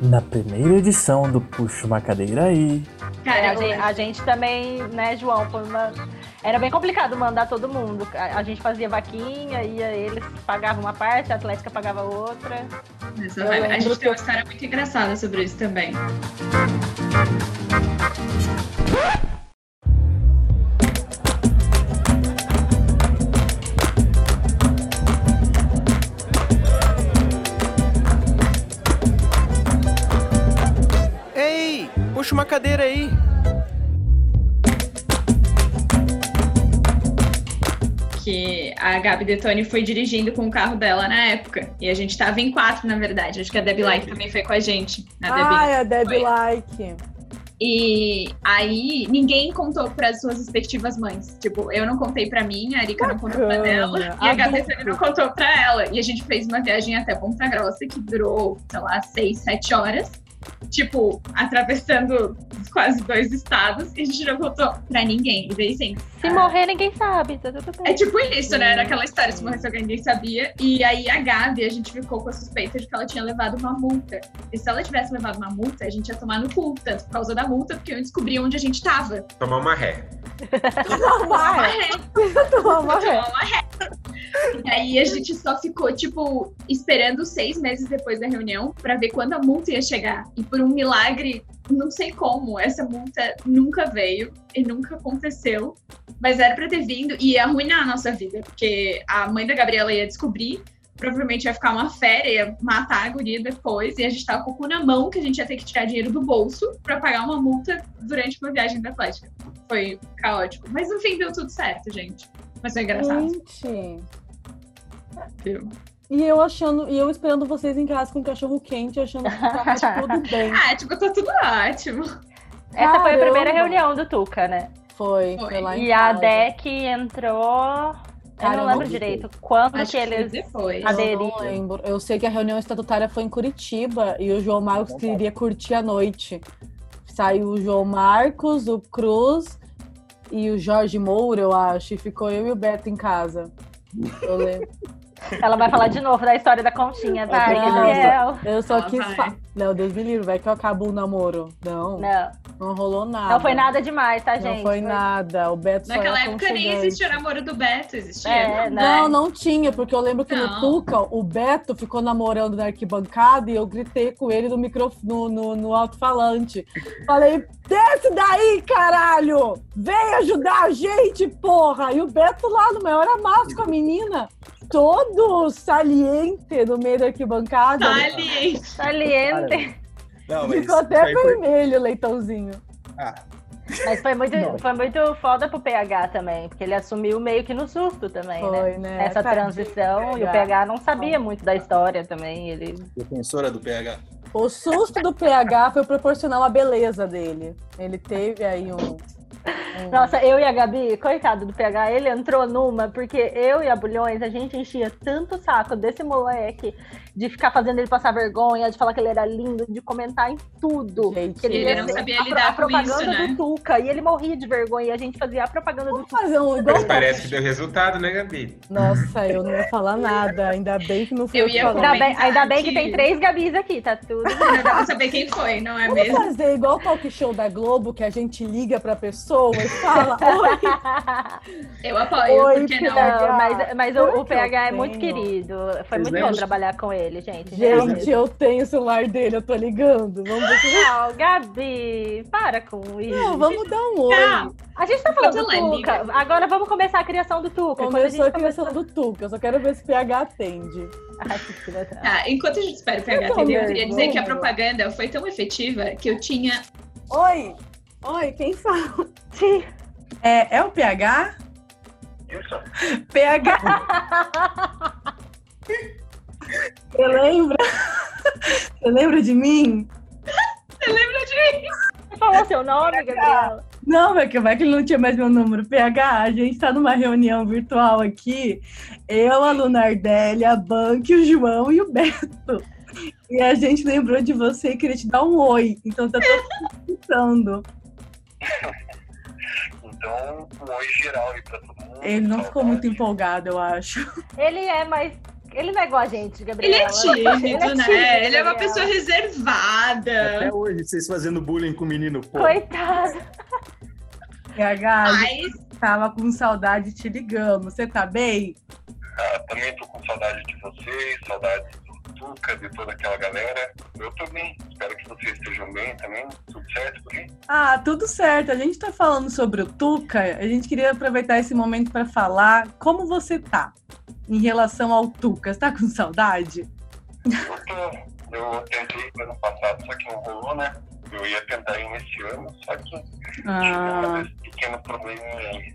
na primeira edição do Puxa uma Cadeira aí. Cara, a gente, a gente também, né, João, foi uma... era bem complicado mandar todo mundo. A, a gente fazia vaquinha, ia eles pagavam uma parte, a Atlética pagava outra. a gente tem uma história muito engraçada sobre isso também. Puxa uma cadeira aí. Que a Gabi Detone foi dirigindo com o carro dela na época. E a gente tava em quatro, na verdade. Acho que a Debbie Like também foi com a gente. A ah, é a Debbie Like. E aí ninguém contou para as suas respectivas mães. Tipo, eu não contei para mim, a Erika não contou para dela e a Gabi não contou para ela. E a gente fez uma viagem até Ponta Grossa que durou, sei lá, seis, sete horas tipo, atravessando quase dois estados e a gente não voltou pra ninguém. E daí, assim, se morrer, ninguém sabe. Tá tudo bem. É tipo isso, né? Era aquela história, se morresse alguém, ninguém sabia. E aí a Gabi, a gente ficou com a suspeita de que ela tinha levado uma multa. E se ela tivesse levado uma multa, a gente ia tomar no cu, tanto por causa da multa, porque eu descobri onde a gente tava. Tomar uma ré. Tomar uma ré. Tomar uma ré. Tomar uma ré. E aí a gente só ficou, tipo, esperando seis meses depois da reunião para ver quando a multa ia chegar. E por um milagre, não sei como, essa multa nunca veio e nunca aconteceu. Mas era pra ter vindo e ia arruinar a nossa vida, porque a mãe da Gabriela ia descobrir, provavelmente ia ficar uma férias, ia matar a guria depois, e a gente tava com o cu na mão que a gente ia ter que tirar dinheiro do bolso para pagar uma multa durante uma viagem da Atlética. Foi caótico. Mas no fim deu tudo certo, gente. Mas foi engraçado. Gente. Deu. E eu achando, e eu esperando vocês em casa com cachorro quente, achando que tá tudo bem. Ah, tipo, tá tudo ótimo. Essa Caramba. foi a primeira reunião do Tuca, né? Foi, foi, foi lá E a DEC entrou. eu não lembro direito quando Acho que eles aderiram. Eu não lembro. Eu sei que a reunião estatutária foi em Curitiba e o João Marcos queria curtir a noite. Saiu o João Marcos, o Cruz e o Jorge Moura, eu acho, e ficou eu e o Beto em casa. Eu lembro. Ela vai falar de novo da história da conchinha, tá? Gabriel. Eu só quis. Fa... Não, Deus me livre, vai que eu acabo o namoro. Não. Não. Não rolou nada. Não foi nada demais, tá, gente? Não foi, foi... nada. O Beto Naquela época nem existia o namoro do Beto, existia. É, não, né? não, não tinha, porque eu lembro que não. no Tuca, o Beto ficou namorando na arquibancada e eu gritei com ele no microfone, no, no, no alto-falante. Falei, desce daí, caralho! Vem ajudar a gente, porra! E o Beto lá no maior amasso com a menina todo saliente no meio da arquibancada. Saliente. Saliente. Não, Ficou até vermelho foi... o leitãozinho. Ah. Mas foi muito, foi muito foda pro PH também, porque ele assumiu meio que no susto também, né? foi, né? né? Essa transição, e o PH não sabia muito da história também. Ele... Defensora do PH. O susto do PH foi proporcional à beleza dele. Ele teve aí um. Nossa, eu e a Gabi, coitado do PH, ele entrou numa, porque eu e a Bulhões, a gente enchia tanto saco desse moleque de ficar fazendo ele passar vergonha, de falar que ele era lindo, de comentar em tudo. Gente, que ele, ele não sabia lidar a, a propaganda com isso, né? do Tuca, e ele morria de vergonha, e a gente fazia a propaganda Vamos do Tuca. Fazer um igual Mas parece que deu resultado, né, Gabi? Nossa, eu não ia falar nada, ainda bem que não foi eu ia ainda bem, ainda bem que... que tem três Gabis aqui, tá tudo. Não dá pra saber quem foi, não é Vamos mesmo? fazer igual o talk show da Globo, que a gente liga pra pessoa e fala, oi. Eu apoio, oi, porque não? não mas mas o, o PH é muito querido. Foi Vocês muito bom trabalhar com ele, gente. Gente, Gente, eu tenho o celular dele, eu tô ligando. Vamos ver se... Não, Gabi, para com isso. Não, vamos dar um oi. Não. A gente tá falando do Tuca. Agora vamos começar a criação do Tuca. Começou a, a criação começou... do Tuca. Eu só quero ver se o PH atende. tá, enquanto a gente espera o PH atender, eu queria dizer que a propaganda foi tão efetiva que eu tinha... Oi! Oi, quem fala? Sim. É, é o PH? Isso. PH. Você lembra? Você lembra de mim? Você lembra de mim? Você falou seu nome, Gabriela? Não, vai que ele não tinha mais meu número. PH, a gente está numa reunião virtual aqui. Eu, a Lunardelli, a Banque, o João e o Beto. E a gente lembrou de você e queria te dar um oi. Então tá todo escutando. Então, um oi geral aí pra todo mundo. Ele não ficou muito empolgado, eu acho. Ele é, mas Ele não é igual a gente, Ele Gabriela. é tímido, Ele é né? tímido, ele é uma pessoa reservada. Até hoje, vocês fazendo bullying com o menino, pô. Coitado. PH, a gente Mas tava com saudade te ligando. Você tá bem? Ah, também tô com saudade de vocês, saudade Tuca, de toda aquela galera. Eu tô bem, espero que vocês estejam bem também, tudo certo por aí? Ah, tudo certo. A gente tá falando sobre o Tuca. A gente queria aproveitar esse momento para falar como você tá em relação ao Tuca. Você tá com saudade? Eu tô. Eu tentei no ano passado, só que não rolou, né? Eu ia tentar ir nesse ano, só que Ah, tive um pequeno probleminha aí.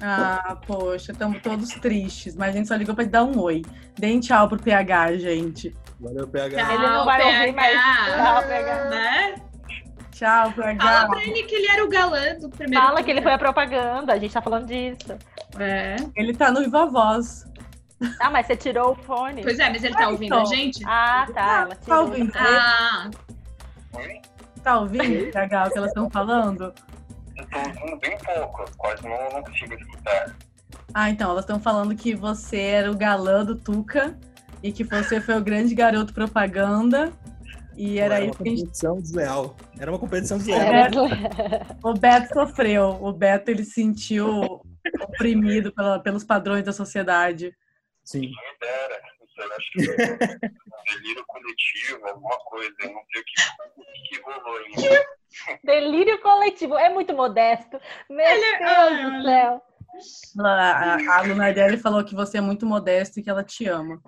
ah poxa, estamos todos tristes, mas a gente só ligou pra te dar um oi. Deem tchau pro PH, gente. Valeu, PH. Ele não vai ouvir mais. Tchau, PH. né? Tchau, Fala PH. pra ele que ele era o galã do primeiro. Fala que ele foi a propaganda, a gente tá falando disso. É. Ele tá no Viva Voz. Ah, mas você tirou o fone? Pois é, mas ele tá Ah, ouvindo então. a gente? Ah, tá. Ela Tá ouvindo? Ah? Tá ouvindo, PH, o que elas estão falando? Eu tô ouvindo bem pouco, quase não, não consigo escutar. Ah, então, elas estão falando que você era o galã do Tuca e que você foi o grande garoto propaganda. E era Era isso uma que a gente competição desleal. Era uma competição desleal. É, O Beto sofreu. O Beto ele se sentiu oprimido pela- pelos padrões da sociedade. Sim. Eu acho que é um delírio coletivo, alguma coisa, eu não sei o que, o que rolou ainda. Delírio coletivo. É muito modesto. Meu Ele- Deus ai, do céu. Ela- A, a Lunardelli falou que você é muito modesto e que ela te ama.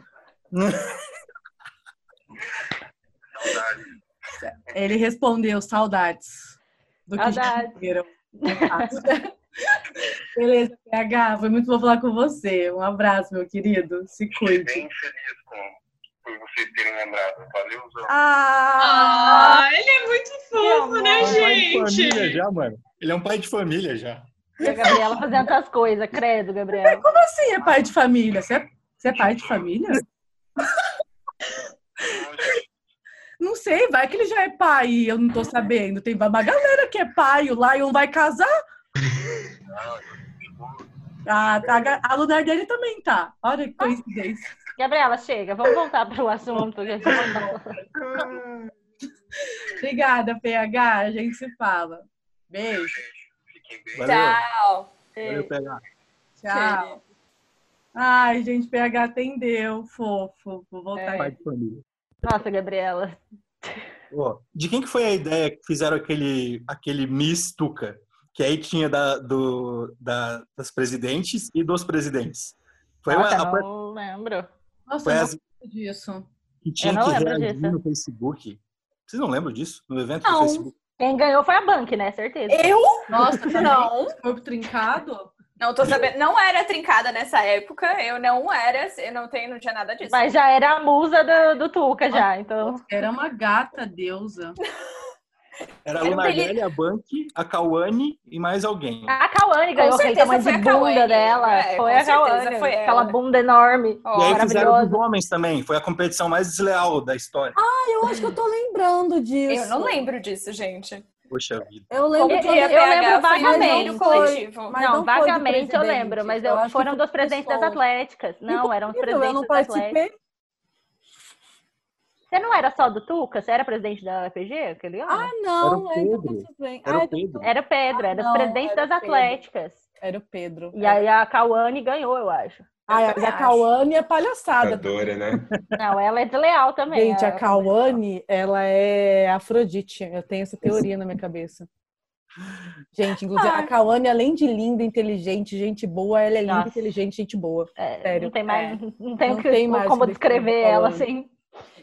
Saudade. Ele respondeu saudades do que Saudades. Beleza, PH, foi muito bom falar com você. Um abraço, meu querido. Se cuide. Bem feliz com, por vocês terem lembrado. Valeu, Zão. Ah! ah, ele é muito fofo, né, Ele é um pai de família gente? já, mano. Ele é um pai de família já. E a Gabriela fazendo essas coisas, credo, Gabriela. Como assim é pai de família? Você é, você é pai de família? Não sei, vai que ele já é pai eu não tô sabendo. Tem uma galera que é pai, o Lion vai casar. Ah, tá. A Lunar dele também tá. Olha que coincidência. Gabriela, chega. Vamos voltar pro assunto. gente. Obrigada, PH. A gente se fala. Beijo. Fiquem bem. Valeu. Tchau. Valeu, PH. Tchau. Ai, gente, PH atendeu. Fofo. Vou voltar. Pai de família. Nossa, Gabriela. Ó, de quem que foi a ideia que fizeram aquele, aquele Miss Tuca? Que aí tinha da, do, da, das presidentes e dos presidentes. Foi Nossa, uma, a, não lembro. Nossa, foi eu as lembro disso. que tinha não que lembro reagir disso. no Facebook. Vocês não lembram disso? No evento Não. do Facebook? Quem ganhou foi a Bank, né? Certeza. Eu? Nossa, Não. corpo trincado? Não tô sabendo. Não era trincada nessa época. Eu não era. Eu não tenho, não tinha nada disso. Mas já era a musa do, do Tuca, já. Então, Era uma gata deusa. Era a Era um Lunardelli, a Bank, a Cauane e mais alguém. a Cauane ganhou aquele certeza tamanho foi de a bunda Cauane. dela. É, foi a Cauane. foi ela. Aquela bunda enorme. Ó, e aí fizeram dos homens também. Foi a competição mais desleal da história. Eu acho que eu tô lembrando disso. eu não lembro disso, gente. Poxa vida. Eu lembro Eu- que ia eu PH lembro vagamente. no coletivo. Não, não vagamente eu presidente. lembro, mas Eu eu- foram dos de presidentes das atléticas. Não, eram os presidentes eu não das participei. Você não era só do Tuca? Você era presidente da RPG aquele ano? Ah, não. Era o é, então Pedro. tudo bem. Era o Ah, Pedro. Era o Pedro, era não, os presidentes era das o Pedro. atléticas. Era o Pedro. E aí a Cauane ganhou, eu acho. Ai, a. Cauane é palhaçada. Adora, né? Não, ela é desleal também. Gente, a Cauane, ela é Afrodite. Eu tenho essa teoria na minha cabeça. Gente, inclusive, Ah. a Cauane, além de linda, inteligente, gente boa, ela é linda, Nossa. inteligente, gente boa. É, sério. Não tem mais, não tem, Não que- tem mais como descrever ela assim.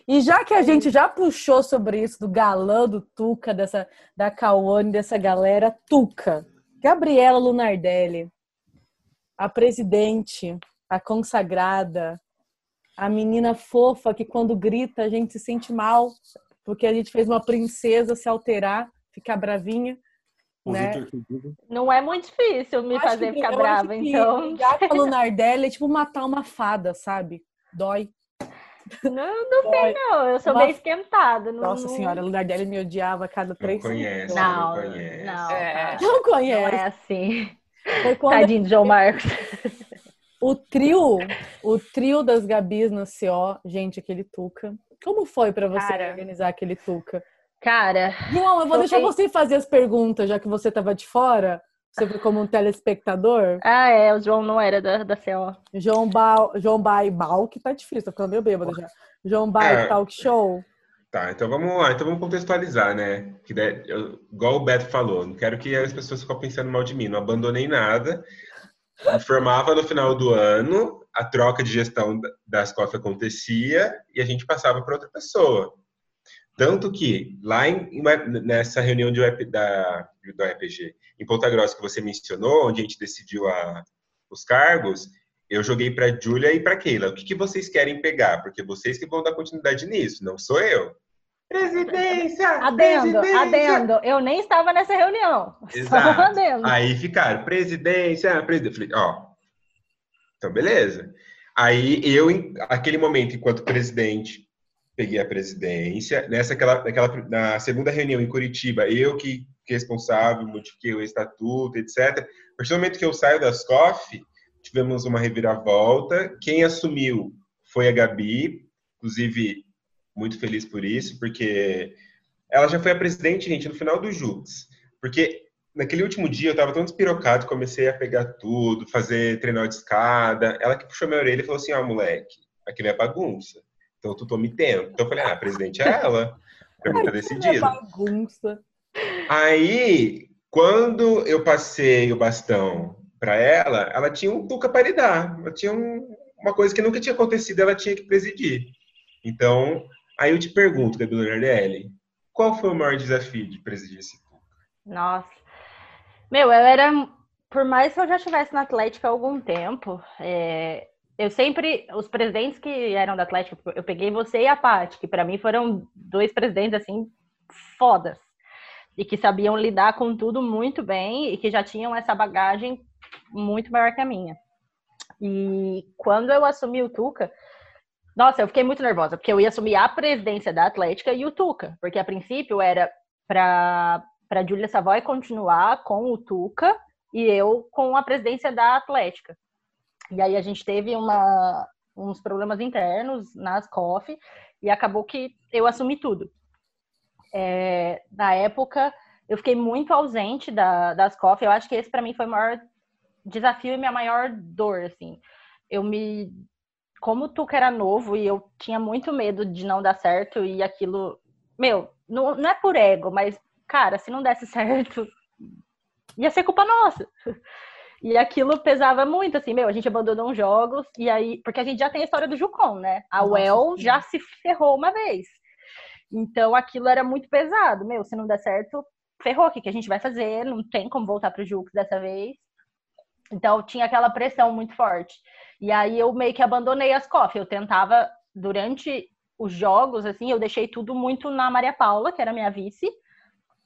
E já que a gente já puxou sobre isso, do galã, do Tuca, dessa, da Cauane, dessa galera, Tuca, Gabriela Lunardelli, a presidente, a consagrada, a menina fofa que quando grita a gente se sente mal, porque a gente fez uma princesa se alterar, ficar bravinha. Né? Não é muito difícil me Acho fazer que- ficar brava, então. Já com a Lunardelli é tipo matar uma fada, sabe? Dói. Não, não Dói. sei, não. Eu sou Uma- bem esquentada. Não, Nossa não- senhora, a Lunardelli me odiava a cada três conhece. segundos. Não, Não conhece. não. É. tá. Não Não conhece. é assim. Foi quando Tadinho de João Marcos. O trio, o trio das Gabis no CO, gente, aquele Tuca. Como foi pra você Cara. organizar aquele Tuca? Cara, João, eu vou deixar você fazer as perguntas, já que você tava de fora. Você foi como um telespectador. ah, é, o João não era da, da CO. João Bal, João Bai Bal, que tá difícil, tá ficando meio bêbado já. João Bai É. Talk Show. Tá, então vamos lá, então vamos contextualizar, né? Que daí, eu- igual o Beto falou, não quero que as pessoas fiquem pensando mal de mim, não abandonei nada. Informava no final do ano, a troca de gestão da- das COF acontecia e a gente passava para outra pessoa. Tanto que lá em, nessa reunião de da, do RPG em Ponta Grossa que você mencionou, onde a gente decidiu a- os cargos, eu joguei para Júlia e para Keila. O que, que vocês querem pegar? Porque vocês que vão dar continuidade nisso, não sou eu. Presidência! Adendo, presidência! adendo. Eu nem estava nessa reunião. Exato. Aí ficaram, presidência, presidência. Falei, ó, então beleza. Aí eu, em aquele momento, enquanto presidente, peguei a presidência. Nessa, aquela, naquela, na segunda reunião em Curitiba, eu que fiquei responsável, modifiquei o estatuto, etc. A partir do momento que eu saio das COF, tivemos uma reviravolta. Quem assumiu foi a Gabi, inclusive muito feliz por isso, porque ela já foi a presidente, gente, no final do Jux. Porque naquele último dia eu tava tão despirocado, comecei a pegar tudo, fazer treinar de escada. Ela que puxou minha orelha e falou assim: ó, moleque, aqui não é bagunça. Então tu tô me tendo. Então eu falei: ah, a presidente é ela. Pra mim tá É bagunça. Aí, quando eu passei o bastão para ela, ela tinha um tuca para lidar. Ela tinha um- uma coisa que nunca tinha acontecido, ela tinha que presidir. Então, aí eu te pergunto, Gabi Nardelli, qual foi o maior desafio de presidir esse tuca? Nossa. Meu, eu era. Por mais que eu já estivesse na Atlética há algum tempo, é, eu sempre. Os presidentes que eram da Atlética, eu peguei você e a Paty, que pra mim foram dois presidentes, assim, fodas. E que sabiam lidar com tudo muito bem e que já tinham essa bagagem muito maior que a minha. E quando eu assumi o Tuca, nossa, eu fiquei muito nervosa, porque eu ia assumir a presidência da Atlética e o Tuca, porque a princípio era para para Júlia Savoy continuar com o Tuca e eu com a presidência da Atlética. E aí a gente teve uma, uns problemas internos nas COF e acabou que eu assumi tudo. É, na época, eu fiquei muito ausente da, das COF. Eu acho que esse para mim foi o maior desafio e minha maior dor, assim. Eu me como o Tuca era novo e eu tinha muito medo de não dar certo e aquilo, meu, não, não é por ego, mas cara, se não desse certo, ia ser culpa nossa. E aquilo pesava muito, assim, meu, a gente abandonou uns jogos, e aí, porque a gente já tem a história do Jucon, né? A Nossa, UEL sim. já se ferrou uma vez. Então aquilo era muito pesado, meu, se não der certo, ferrou, o que, que a gente vai fazer? Não tem como voltar pro Jux dessa vez. Então tinha aquela pressão muito forte. E aí eu meio que abandonei as COF. Eu tentava, durante os jogos, assim, eu deixei tudo muito na Maria Paula, que era minha vice.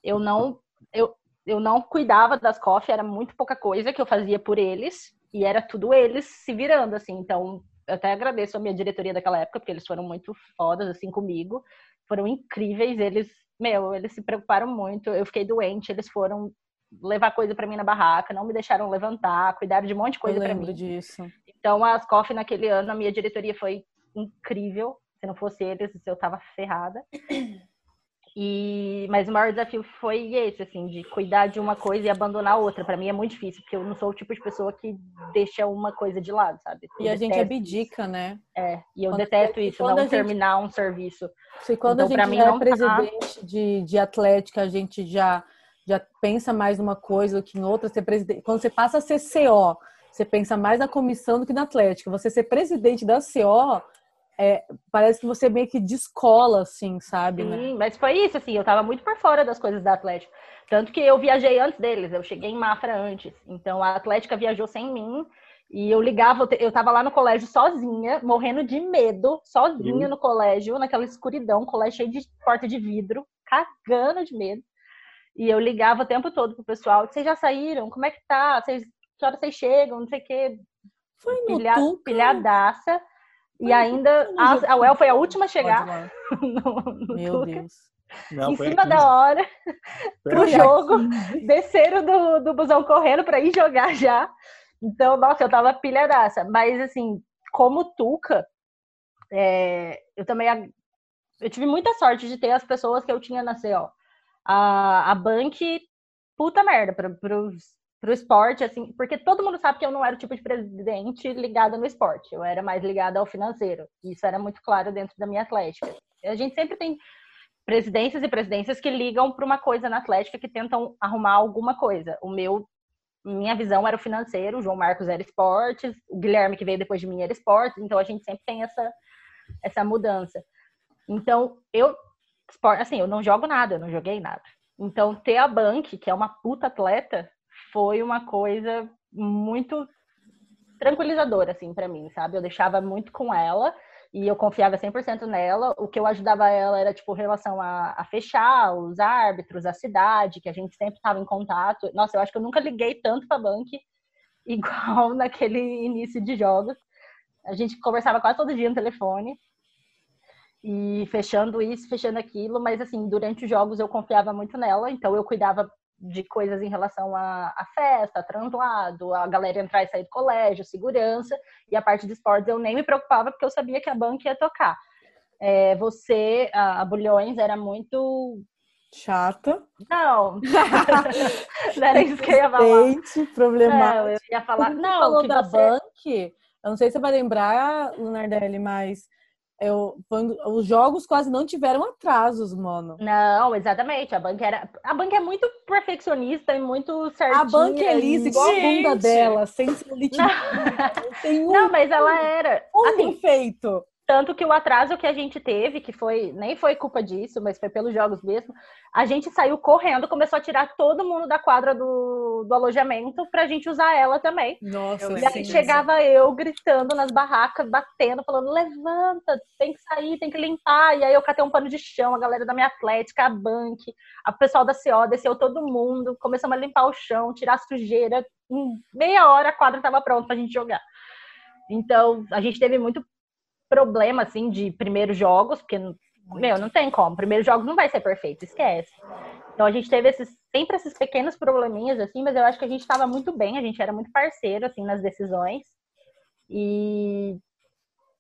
Eu não, eu, eu não cuidava das COF, era muito pouca coisa que eu fazia por eles. E era tudo eles se virando, assim. Então, eu até agradeço a minha diretoria daquela época, porque eles foram muito fodas, assim, comigo. Foram incríveis. Eles, meu, eles se preocuparam muito. Eu fiquei doente, eles foram levar coisa para mim na barraca, não me deixaram levantar, cuidaram de um monte de coisa para mim. disso. Então, as COF naquele ano, a minha diretoria foi incrível. Se não fosse eles, eu tava ferrada. E, mas o maior desafio foi esse, assim, de cuidar de uma coisa e abandonar outra. Para mim é muito difícil, porque eu não sou o tipo de pessoa que deixa uma coisa de lado, sabe? Eu E a gente abdica, né? isso. É, e eu Quando- detesto isso, não gente- terminar um serviço. Se quando Então, a pra gente mim, é não tá- presidente de, de Atlética, a gente já, já pensa mais numa coisa do que em outra. Ser presidente, quando você passa a ser CO, você pensa mais na comissão do que na Atlética. Você ser presidente da CO, é, parece que você meio que descola, assim, sabe? Né? Sim, mas foi isso, assim, eu tava muito por fora das coisas da Atlética. Tanto que eu viajei antes deles, eu cheguei em Mafra antes. Então a Atlética viajou sem mim. E eu ligava, eu tava lá no colégio sozinha, morrendo de medo, sozinha no colégio, naquela escuridão, colégio cheio de porta de vidro, cagando de medo. E eu ligava o tempo todo pro pessoal, vocês já saíram? Como é que tá? Vocês, que horas vocês chegam? Não sei o quê. Foi no Pilha, Tuca. pilhadaça. E Foi no ainda, a, a UEL foi a última a chegar no, no Meu Tuca. Deus. Não, em cima aqui. da hora, Foi pro aqui. jogo, desceram do, do busão correndo para ir jogar já. Então, nossa, eu tava pilhadaça. Mas, assim, como Tuca, é, eu também eu tive muita sorte de ter as pessoas que eu tinha na CO. A, a Bank, puta merda, pra, pros, pro esporte, assim, porque todo mundo sabe que eu não era o tipo de presidente ligada no esporte, eu era mais ligada ao financeiro. Isso era muito claro dentro da minha atlética. A gente sempre tem presidências e presidências que ligam para uma coisa na atlética que tentam arrumar alguma coisa. O meu minha visão era o financeiro, o João Marcos era esportes, o Guilherme que veio depois de mim era esportes, então a gente sempre tem essa essa mudança. Então, eu assim, eu não jogo nada, eu não joguei nada. Então, ter a Bank, que é uma puta atleta, foi uma coisa muito tranquilizadora assim para mim, sabe? Eu deixava muito com ela e eu confiava 100% nela. O que eu ajudava ela era, tipo, relação a, a, fechar os árbitros, a cidade, que a gente sempre estava em contato. Nossa, eu acho que eu nunca liguei tanto para a Bank igual naquele início de jogos. A gente conversava quase todo dia no telefone e fechando isso, fechando aquilo, mas assim, durante os jogos eu confiava muito nela, então eu cuidava de coisas em relação à, à festa, a translado, a galera entrar e sair do colégio, segurança, e a parte de esportes eu nem me preocupava porque eu sabia que a banca ia tocar. É, você, a, a Bulhões, era muito chata. Não. não era isso que eu ia falar. problemático. Não, eu ia falar. Não, falou da você... Bank. Eu não sei se você vai lembrar, Lunardelli, mas eu, os jogos quase não tiveram atrasos, mano. Não, exatamente. A banca era. A banca é muito perfeccionista e muito certinha. A banca é lisa, igual a bunda dela, sem celulite. Não. Não, mas ela era. Um assim, feito. Tanto que o atraso que a gente teve, que foi nem foi culpa disso, mas foi pelos jogos mesmo, a gente saiu correndo, começou a tirar todo mundo da quadra do, do alojamento pra gente usar ela também. Nossa, E aí chegava eu gritando nas barracas, batendo, falando: levanta, tem que sair, tem que limpar. E aí eu catei um pano de chão, a galera da minha atlética, a Bank, a pessoal da CO, desceu todo mundo, começamos a limpar o chão, tirar a sujeira. Em meia hora a quadra estava pronta pra gente jogar. Então, a gente teve muito problema, assim, de primeiros jogos, porque, meu, não tem como. Primeiros jogos não vai ser perfeito, esquece. Então a gente teve esses, sempre esses pequenos probleminhas, assim, mas eu acho que a gente estava muito bem, a gente era muito parceiro, assim, nas decisões. E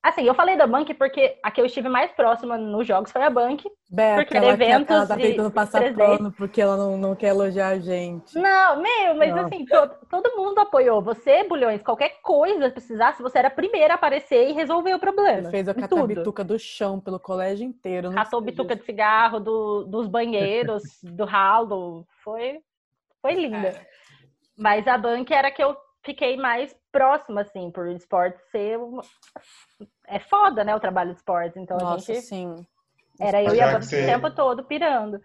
Assim, eu falei da Bank porque a que eu estive mais próxima nos jogos foi a Bank. Beca, porque ela, eventos ela tá tentando passar pano porque ela não, não quer elogiar a gente. Não, meu, mas não. assim, todo, todo mundo apoiou. Você, Bulhões, qualquer coisa precisasse, você era a primeira a aparecer e resolver o problema. Você fez a catabituca do chão pelo colégio inteiro. Catou bituca de cigarro do, dos banheiros, do ralo. Foi, foi linda. É. Mas a Bank era que eu fiquei mais próxima, assim, por esporte ser. Uma... É foda, né, o trabalho de esportes. Então Nossa, a gente. Sim. Era eu e a você... o tempo todo pirando.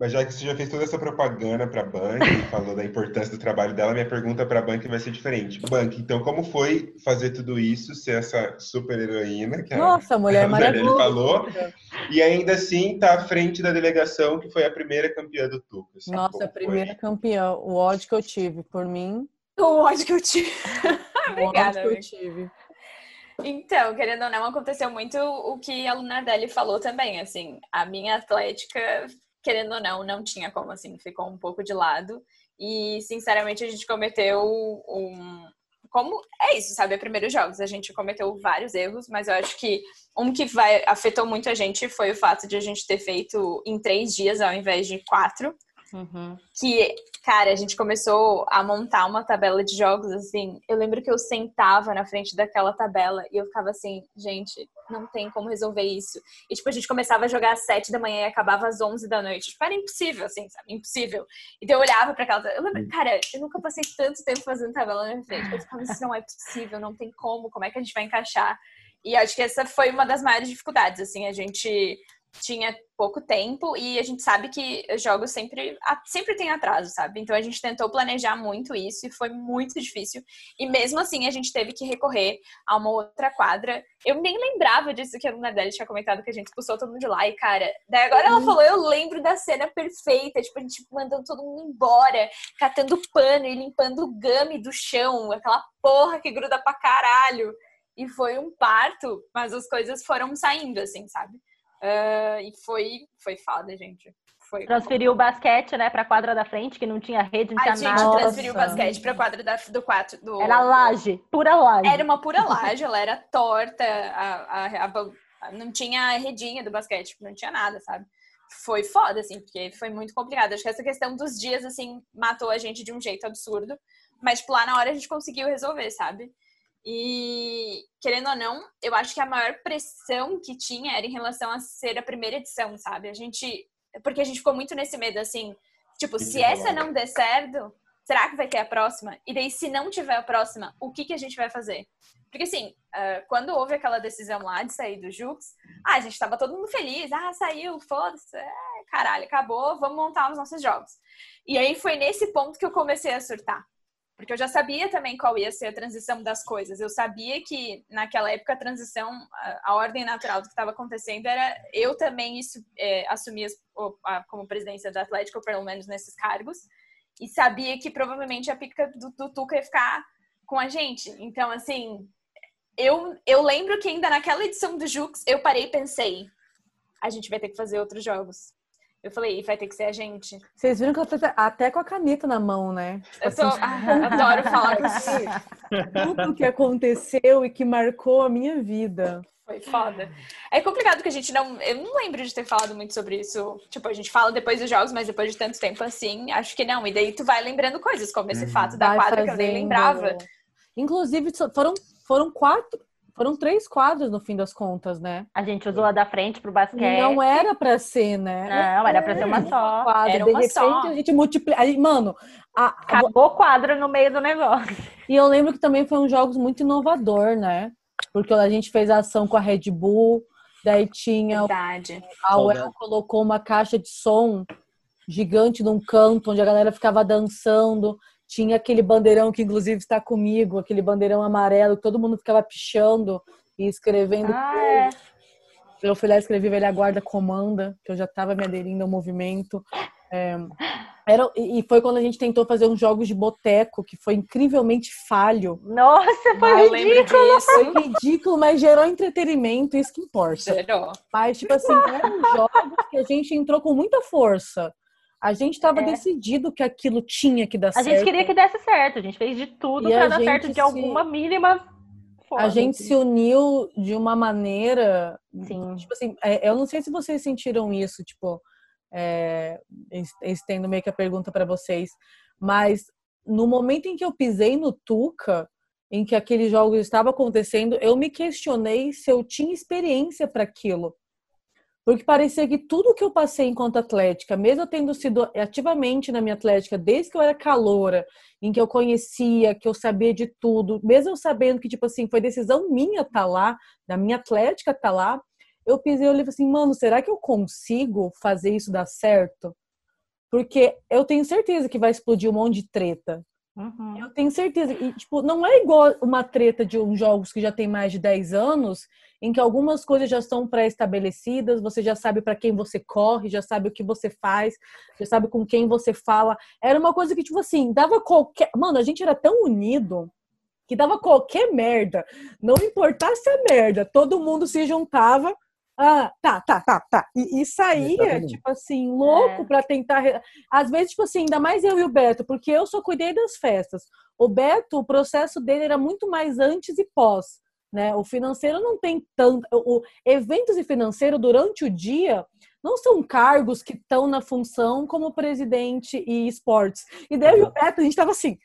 Mas já que você já fez toda essa propaganda para a Bank e falou da importância do trabalho dela, minha pergunta para a Bank vai ser diferente. Bank, então como foi fazer tudo isso, ser essa super heroína que Nossa, a, mulher maravilhosa falou, e ainda assim tá à frente da delegação que foi a primeira campeã do Tucas. Nossa, a primeira foi? campeã. O ódio que eu tive por mim o ódio que eu tive. Obrigada, o ódio que eu tive. Então, querendo ou não, aconteceu muito o que a Lunardelli falou também, assim, a minha atlética, querendo ou não, não tinha como, assim, ficou um pouco de lado e, sinceramente, a gente cometeu um... Como é isso, sabe? É primeiros jogos, a gente cometeu vários erros, mas eu acho que um que vai, afetou muito a gente foi o fato de a gente ter feito em três dias ao invés de quatro. Uhum. Que, cara, a gente começou a montar uma tabela de jogos, assim. Eu lembro que eu sentava na frente daquela tabela e eu ficava assim, gente, não tem como resolver isso. E, tipo, a gente começava a jogar às sete da manhã e acabava às onze da noite. Tipo, era impossível, assim, sabe? Impossível. Então eu olhava para aquela. Eu lembro, cara, eu nunca passei tanto tempo fazendo tabela na minha frente. Eu ficava, isso não é possível, não tem como, como é que a gente vai encaixar? E acho que essa foi uma das maiores dificuldades, assim, a gente tinha pouco tempo e a gente sabe que jogos sempre, sempre tem atraso, sabe? Então a gente tentou planejar muito isso e foi muito difícil. E mesmo assim a gente teve que recorrer a uma outra quadra. Eu nem lembrava disso que a Luna Deli tinha comentado que a gente expulsou todo mundo de lá. E, cara, daí agora ela falou, eu lembro da cena perfeita, tipo, a gente mandando todo mundo embora, catando pano e limpando o game do chão, aquela porra que gruda pra caralho. E foi um parto, mas as coisas foram saindo, assim, sabe? Uh, e foi, foi foda, gente. Foi transferiu o basquete, né, pra quadra da frente, que não tinha rede, não a tinha gente nada. transferiu o basquete pra quadra da, do quatro. Do, Era laje, pura laje. Era uma pura laje, ela era torta, a, a, a, não tinha redinha do basquete, não tinha nada, sabe? Foi foda, assim, porque foi muito complicado. Acho que essa questão dos dias, assim, matou a gente de um jeito absurdo. Mas, tipo, lá na hora a gente conseguiu resolver, sabe? E, querendo ou não, eu acho que a maior pressão que tinha era em relação a ser a primeira edição, sabe? A gente. Porque a gente ficou muito nesse medo, assim, tipo, se essa não der certo, será que vai ter a próxima? E daí, se não tiver a próxima, o que, que a gente vai fazer? Porque, assim, uh, quando houve aquela decisão lá de sair do Jux, ah, a gente tava todo mundo feliz, ah, saiu, foda-se, é, caralho, acabou, vamos montar os nossos jogos. E aí foi nesse ponto que eu comecei a surtar. Porque eu já sabia também qual ia ser a transição das coisas. Eu sabia que naquela época a transição, a, ordem natural do que estava acontecendo era eu também isso, é, assumir como presidência da Atlético, pelo menos nesses cargos, e sabia que provavelmente a pica do, do Tuca ia ficar com a gente. Então, assim, eu, eu lembro que ainda naquela edição do Jux eu parei e pensei: a gente vai ter que fazer outros jogos. Eu falei, vai ter que ser a gente. Vocês viram que eu tô até com a caneta na mão, né? Tipo eu tô, assim, ah, adoro falar com você. Tudo que aconteceu e que marcou a minha vida. Foi foda. É complicado que a gente não. Eu não lembro de ter falado muito sobre isso. Tipo, a gente fala depois dos jogos, mas depois de tanto tempo assim, acho que não. E daí tu vai lembrando coisas, como esse uhum. fato da vai quadra fazendo... que eu nem lembrava. Inclusive, foram, foram quatro, foram três quadros no fim das contas, né? A gente usou a da frente pro basquete. Não era pra ser, né? Não, era pra ser uma só. Quadro. Era uma de repente só. a gente multiplica. Mano, a... acabou o quadro no meio do negócio. E eu lembro que também foi um jogos muito inovador, né? Porque a gente fez a ação com a Red Bull, daí tinha. Verdade. A UEL colocou uma caixa de som gigante num canto onde a galera ficava dançando. Tinha aquele bandeirão que, inclusive, está comigo, aquele bandeirão amarelo, que todo mundo ficava pichando e escrevendo. Ah, é. Eu fui lá e escrevi Velha Guarda Comanda, que eu já estava me aderindo ao movimento. É, era, e foi quando a gente tentou fazer uns jogos de boteco, que foi incrivelmente falho. Nossa, foi ah, ridículo! Foi ridículo, mas gerou entretenimento, isso que importa. Gerou. Mas, tipo assim, eram jogos que a gente entrou com muita força. A gente estava é. decidido que aquilo tinha que dar a certo. A gente queria que desse certo. A gente fez de tudo para dar certo de se... alguma mínima forma. A gente assim. se uniu de uma maneira. Sim. Tipo assim, é, eu não sei se vocês sentiram isso, tipo, é, estendo meio que a pergunta para vocês, mas no momento em que eu pisei no Tuca, em que aqueles jogos estavam acontecendo, eu me questionei se eu tinha experiência para aquilo. Porque parecia que tudo que eu passei enquanto atlética, mesmo eu tendo sido ativamente na minha atlética desde que eu era caloura, em que eu conhecia, que eu sabia de tudo, mesmo eu sabendo que, tipo assim, foi decisão minha estar tá lá, da minha atlética estar tá lá, eu pisei e olhei assim, mano, será que eu consigo fazer isso dar certo? Porque eu tenho certeza que vai explodir um monte de treta. Uhum. Eu tenho certeza. E, tipo, não é igual uma treta de uns jogos que já tem mais de 10 anos, em que algumas coisas já estão pré-estabelecidas, você já sabe para quem você corre, já sabe o que você faz, já sabe com quem você fala. Era uma coisa que, tipo assim, dava qualquer. Mano, a gente era tão unido que dava qualquer merda. Não importasse a merda, todo mundo se juntava ah, tá, tá, tá, tá. E, e saía, tipo assim, louco é. para tentar. Às vezes, tipo assim, ainda mais eu e o Beto, porque eu só cuidei das festas. O Beto, o processo dele era muito mais antes e pós. Né? O financeiro não tem tanto. O, eventos e financeiro durante o dia não são cargos que estão na função como presidente e esportes. E daí o Beto, a gente tava assim.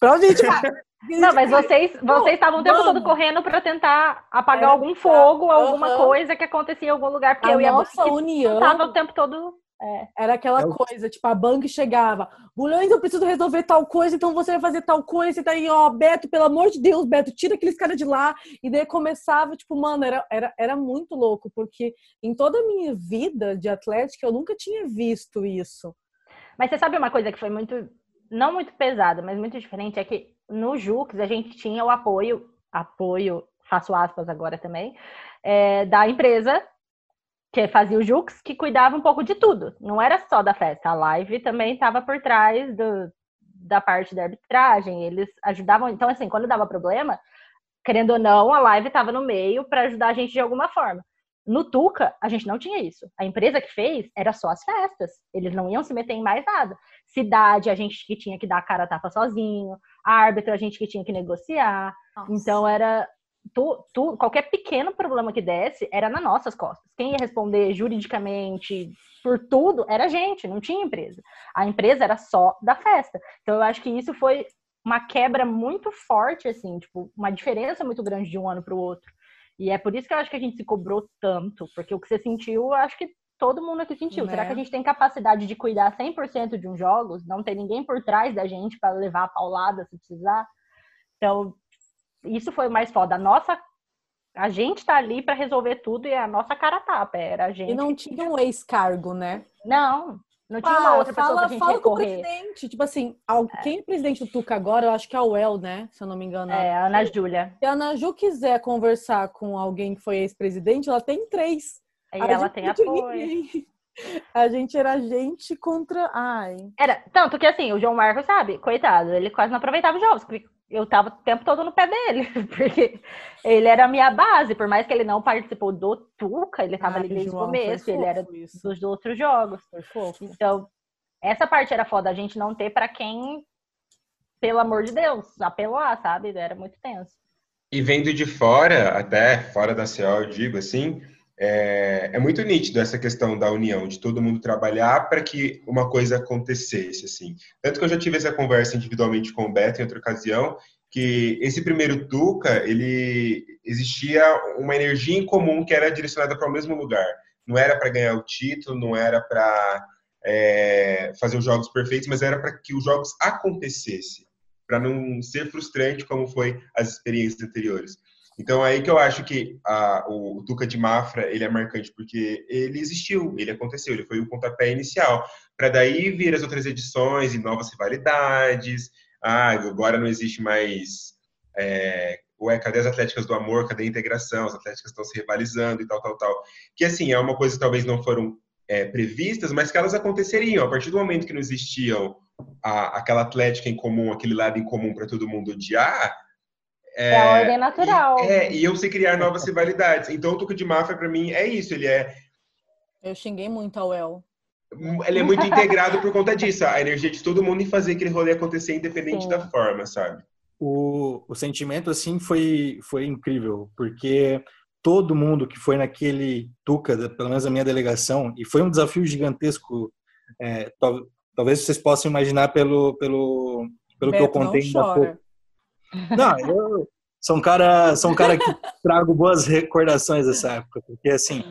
Pra onde a gente vai? Não, mas vocês vocês estavam o tempo todo correndo para tentar apagar algum fogo, alguma coisa que acontecia em algum lugar, porque a eu e a nossa união tava o tempo todo é. Era aquela é coisa, tipo, a banca chegava, Bulhões, eu preciso resolver tal coisa, então você vai fazer tal coisa, e daí, ó, Beto, pelo amor de Deus, Beto, tira aqueles caras de lá. E daí começava, tipo, mano, era, era, era muito louco, porque em toda a minha vida de atlética eu nunca tinha visto isso. Mas você sabe uma coisa que foi muito, não muito pesada, mas muito diferente, é que no Jux a gente tinha o apoio, apoio, faço aspas agora também, é, da empresa que fazia o Jux, que cuidava um pouco de tudo. Não era só da festa, a live também estava por trás do, da parte da arbitragem. Eles ajudavam. Então, assim, quando dava problema, querendo ou não, a live estava no meio para ajudar a gente de alguma forma. No Tuca, a gente não tinha isso. A empresa que fez era só as festas. Eles não iam se meter em mais nada. Cidade, a gente que tinha que dar a cara a tapa sozinho. Árbitro, a gente que tinha que negociar. Nossa. Então era. Tu, tu, qualquer pequeno problema que desse era nas nossas costas. Quem ia responder juridicamente por tudo era a gente, não tinha empresa. A empresa era só da festa. Então eu acho que isso foi uma quebra muito forte, assim, tipo, uma diferença muito grande de um ano para o outro. E é por isso que eu acho que a gente se cobrou tanto, porque o que você sentiu, eu acho que todo mundo aqui sentiu. Né? Será que a gente tem capacidade de cuidar 100% de uns jogos? Não tem ninguém por trás da gente para levar a paulada se precisar? Então, isso foi o mais foda. A nossa. A gente tá ali para resolver tudo e a nossa cara tapa. Era a gente. E não tinha um ex-cargo, né? Não, não tinha uma Ah, outra pessoa fala, pra gente fala com o recorrer. presidente. Tipo assim, al- quem é presidente do Tuca agora, eu acho que é o El, né? Se eu não me engano. É, a Ana Júlia. Se a Ana Ju quiser conversar com alguém que foi ex-presidente, ela tem três. E A ela gente tem apoio. ninguém. A gente era gente contra. Ai. Era, tanto que assim, o João Marcos, sabe, coitado, ele quase não aproveitava os jogos, porque eu tava o tempo todo no pé dele, porque ele era a minha base, por mais que ele não participou do Tuca, ele tava Ai, ali desde o começo, ele era isso. dos outros jogos. Foi fofo. Então, essa parte era foda, a gente não ter pra quem, pelo amor de Deus, apelar, sabe? Era muito tenso. E vendo de fora, até fora da CO, eu digo assim, é, é muito nítido essa questão da união, de todo mundo trabalhar para que uma coisa acontecesse, assim. Tanto que eu já tive essa conversa individualmente com o Beto em outra ocasião, que esse primeiro Tuca, ele existia uma energia em comum que era direcionada para o mesmo lugar. Não era para ganhar o título, não era para é, fazer os jogos perfeitos, mas era para que os jogos acontecessem, para não ser frustrante como foi as experiências anteriores. Então é aí que eu acho que a, o, Tuca de Mafra ele é marcante porque ele existiu, ele aconteceu, ele foi o pontapé inicial para daí vir as outras edições e novas rivalidades. Ah, agora não existe mais é, ué, cadê as Atléticas do Amor, cadê a integração? As Atléticas estão se rivalizando e tal, tal, tal. Que assim é uma coisa que talvez não foram é, previstas, mas que elas aconteceriam a partir do momento que não existiam a, aquela Atlética em comum, aquele lado em comum para todo mundo odiar. É, a ordem natural. E, é, e eu sei criar novas rivalidades. Então, o Tuca de Mafra, para mim, é isso. Ele é, Eu xinguei muito ao El. ele é muito integrado por conta disso. A energia de todo mundo em fazer aquele rolê acontecer, independente Sim. da forma, sabe? O, o sentimento, assim, foi, foi incrível, porque todo mundo que foi naquele Tuca, da- pelo menos a minha delegação, e foi um desafio gigantesco, é, tal- talvez vocês possam imaginar pelo, pelo, pelo que eu Beto, contei ainda pouco. Não, eu sou um cara, sou um cara que trago boas recordações dessa época, porque assim,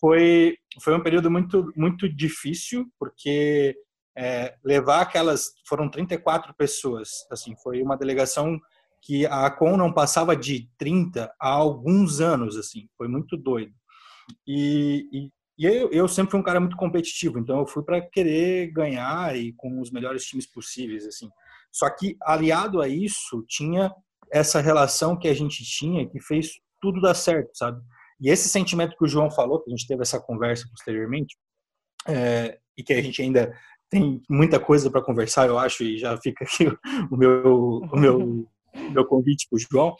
foi foi um período muito muito difícil, porque é, levar aquelas foram 34 pessoas, assim, foi uma delegação que a Acon não passava de 30 há alguns anos, assim, foi muito doido. E, e, e eu, eu sempre fui um cara muito competitivo, então eu fui para querer ganhar e com os melhores times possíveis, assim. Só que aliado a isso tinha essa relação que a gente tinha que fez tudo dar certo, sabe? E esse sentimento que o João falou, que a gente teve essa conversa posteriormente, é, e que a gente ainda tem muita coisa para conversar, eu acho, e já fica aqui o meu, o meu, meu convite para o João.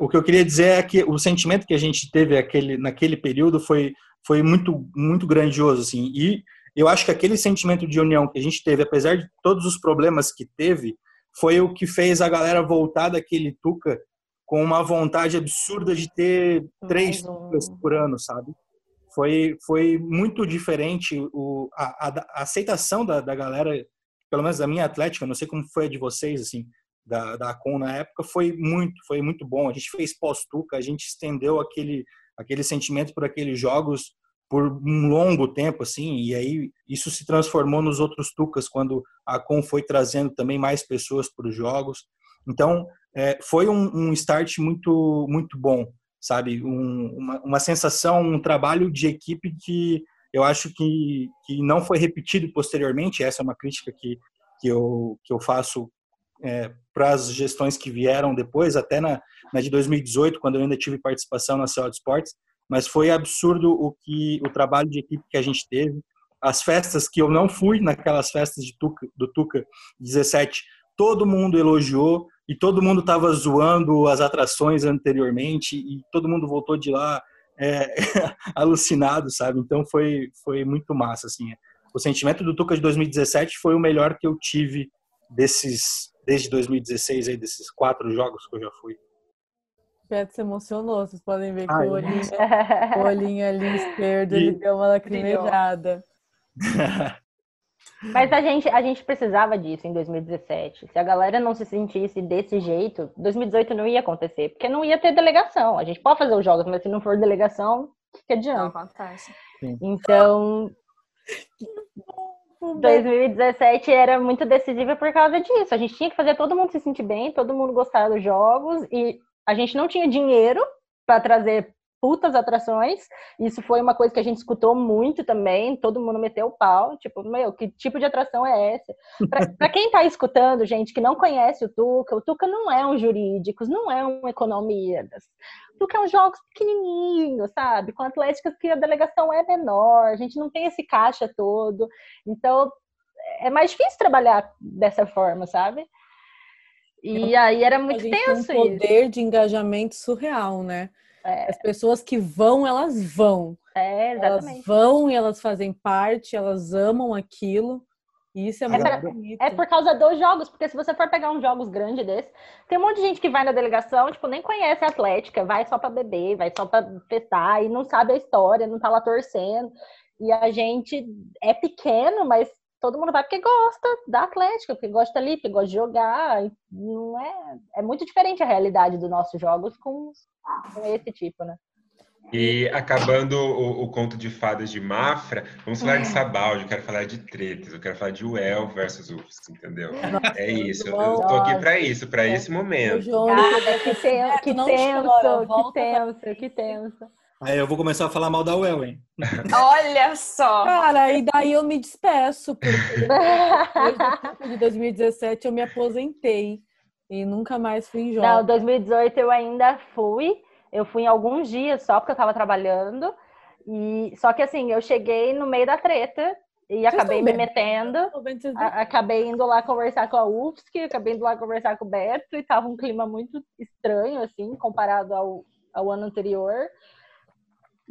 O que eu queria dizer é que o sentimento que a gente teve aquele, naquele período foi, foi muito, muito grandioso, assim, e eu acho que aquele sentimento de união que a gente teve, apesar de todos os problemas que teve, foi o que fez a galera voltar daquele Tuca com uma vontade absurda de ter três. Tucas por ano, sabe? Foi, foi muito diferente o, a, a- aceitação da, da galera, pelo menos da minha atlética, não sei como foi a de vocês, assim, da, da Acon na época, foi muito, foi muito bom. A gente fez pós-Tuca, a gente estendeu aquele, aquele sentimento por aqueles jogos por um longo tempo, assim, e aí isso se transformou nos outros Tucas, quando a Acon foi trazendo também mais pessoas para os jogos. Então, é, foi um, um start muito, muito bom, sabe? Um, uma, uma sensação, um trabalho de equipe que eu acho que, que não foi repetido posteriormente. Essa é uma crítica que, que, eu, que eu faço é, para as gestões que vieram depois, até na, na de 2018, quando eu ainda tive participação na CL Sports, mas foi absurdo o que o trabalho de equipe que a gente teve. As festas que eu não fui naquelas festas de Tuca, do Tuca 17, todo mundo elogiou e todo mundo estava zoando as atrações anteriormente e todo mundo voltou de lá é, alucinado, sabe? Então foi, foi muito massa, assim. O sentimento do Tuca de 2017 foi o melhor que eu tive desses, desde 2016 aí, desses quatro jogos que eu já fui. Beto se emocionou, vocês podem ver que o olhinho, o olhinho ali esquerdo, ele deu uma lacrimejada. Mas a gente, a gente precisava disso em 2017. Se a galera não se sentisse desse jeito, 2018 não ia acontecer, porque não ia ter delegação. A gente pode fazer os jogos, mas se não for delegação, que adianta? Acontece. Então, 2017 era muito decisiva por causa disso. A gente tinha que fazer todo mundo se sentir bem, todo mundo gostar dos jogos e a gente não tinha dinheiro para trazer putas atrações. Isso foi uma coisa que a gente escutou muito também. Todo mundo meteu o pau. Tipo, meu, que tipo de atração é essa? Para quem está escutando, gente, que não conhece o Tuca, o Tuca não é um jurídicos, não é um economias. O Tuca é um jogos pequenininhos, sabe? Com atléticas que a delegação é menor, a gente não tem esse caixa todo. Então, é mais difícil trabalhar dessa forma, sabe? E aí era muito tenso tem um poder isso. de engajamento surreal, né? É. As pessoas que vão, elas vão. É, exatamente. Elas vão e elas fazem parte, elas amam aquilo. E isso é, é muito é, bonito. É por causa dos jogos, porque se você for pegar uns jogos grandes desses, tem um monte de gente que vai na delegação, tipo, nem conhece a Atlética, vai só para beber, vai só para festar e não sabe a história, não tá lá torcendo. E a gente é pequeno, mas todo mundo vai porque gosta da Atlética, porque gosta ali, porque gosta de jogar. Não é, é muito diferente a realidade dos nossos jogos com, com esse tipo, né? E acabando o, o, conto de fadas de Mafra, vamos falar de é. Sabaldi, eu quero falar de tretas, eu quero falar de Well versus UFSC, entendeu? É isso, eu, eu tô aqui para isso, para é. esse momento. Cara, que, tenso, que tenso, que tenso, que tenso. Aí eu vou começar a falar mal da UEL, hein? Olha só! Cara, e daí eu me despeço, porque de 2017 eu me aposentei e nunca mais fui em jogos. Não, 2018 eu ainda fui. Eu fui em alguns dias só porque eu tava trabalhando. E só que assim, eu cheguei no meio da treta e Vocês acabei me metendo. A, acabei indo lá conversar com a UFSC, acabei indo lá conversar com o Beto e tava um clima muito estranho assim, comparado ao, ao ano anterior.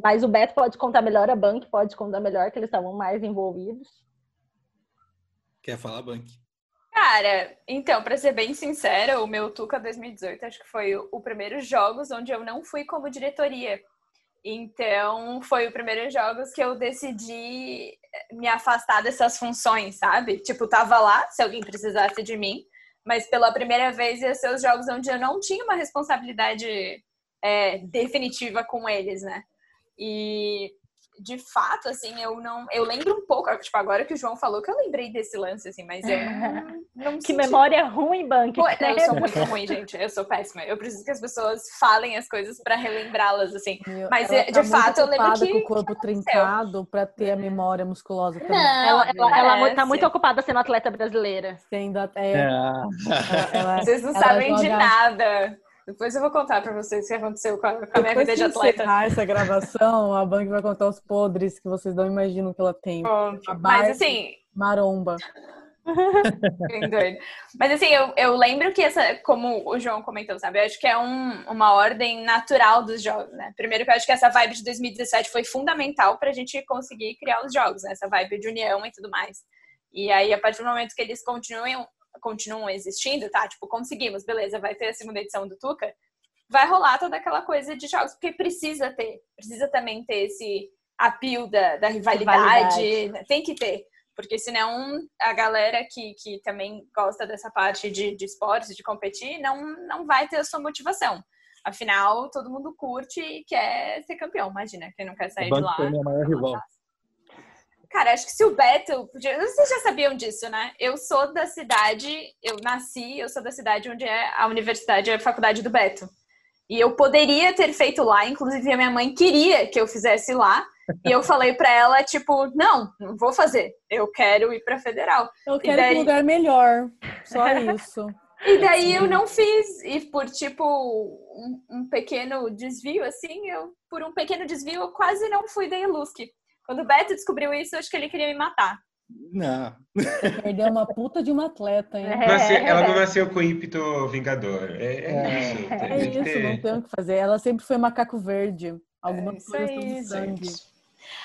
Mas o Beto pode contar melhor, a Bank pode contar melhor, que eles estavam mais envolvidos. Quer falar, Bank? Cara, então, para ser bem sincera, o meu Tuca 2018 acho que foi o primeiro jogos onde eu não fui como diretoria. Então, foi o primeiro jogos que eu decidi me afastar dessas funções, sabe? Tipo, tava lá, se alguém precisasse de mim, mas pela primeira vez ia ser os jogos onde eu não tinha uma responsabilidade é, definitiva com eles, né? E de fato, assim, eu não. Eu lembro um pouco, tipo, agora que o João falou que eu lembrei desse lance, assim, mas eu não. não que senti... memória ruim, Bank. Pô, eu sou muito ruim, gente. Eu sou péssima. Eu preciso que as pessoas falem as coisas para relembrá-las, assim. Meu, mas de tá fato, eu lembro que. com o corpo trincado para ter a memória musculosa também. Não, ela, ela, ela tá muito ocupada sendo atleta brasileira. Sendo até. É. Ela, ela, Vocês não sabem joga... de nada. Depois eu vou contar para vocês o que aconteceu com a, com a minha vida de atleta. Depois essa gravação, a Bank vai contar os podres que vocês não imaginam que ela tem. Mas assim... Maromba. Mas assim, eu, eu lembro que essa, como o João comentou, sabe? Eu acho que é um, uma ordem natural dos jogos, né? Primeiro que eu acho que essa vibe de 2017 foi fundamental pra gente conseguir criar os jogos, né? Essa vibe de união e tudo mais. E aí, a partir do momento que eles continuem, continuam existindo, tá? Tipo, conseguimos, beleza, vai ter a segunda edição do Tuca, vai rolar toda aquela coisa de jogos, porque precisa ter, precisa também ter esse apio da, da rivalidade, rivalidade, tem que ter. Porque senão a galera que, que também gosta dessa parte de, de esportes, de competir, não, não vai ter a sua motivação. Afinal, todo mundo curte e quer ser campeão. Imagina, quem não quer sair de lá. É a maior rival. Cara, acho que se o Beto. Vocês já sabiam disso, né? Eu sou da cidade, eu nasci, eu sou da cidade onde é a universidade, a faculdade do Beto. E eu poderia ter feito lá, inclusive a minha mãe queria que eu fizesse lá. E eu falei para ela, tipo, não, não vou fazer. Eu quero ir para federal. Eu quero daí... um lugar melhor. Só isso. e daí eu não fiz. E por, tipo, um, um, pequeno desvio, assim, eu, por um pequeno desvio, eu quase não fui da Ilusque. Quando o Beto descobriu isso, eu acho que ele queria me matar. Não. Perdeu uma puta de uma atleta, hein? É. Ela não nasceu com ímpeto vingador. É, é, é isso. É isso, ter... não tem o que fazer. Ela sempre foi macaco verde. Algumas É aí, são de sangue.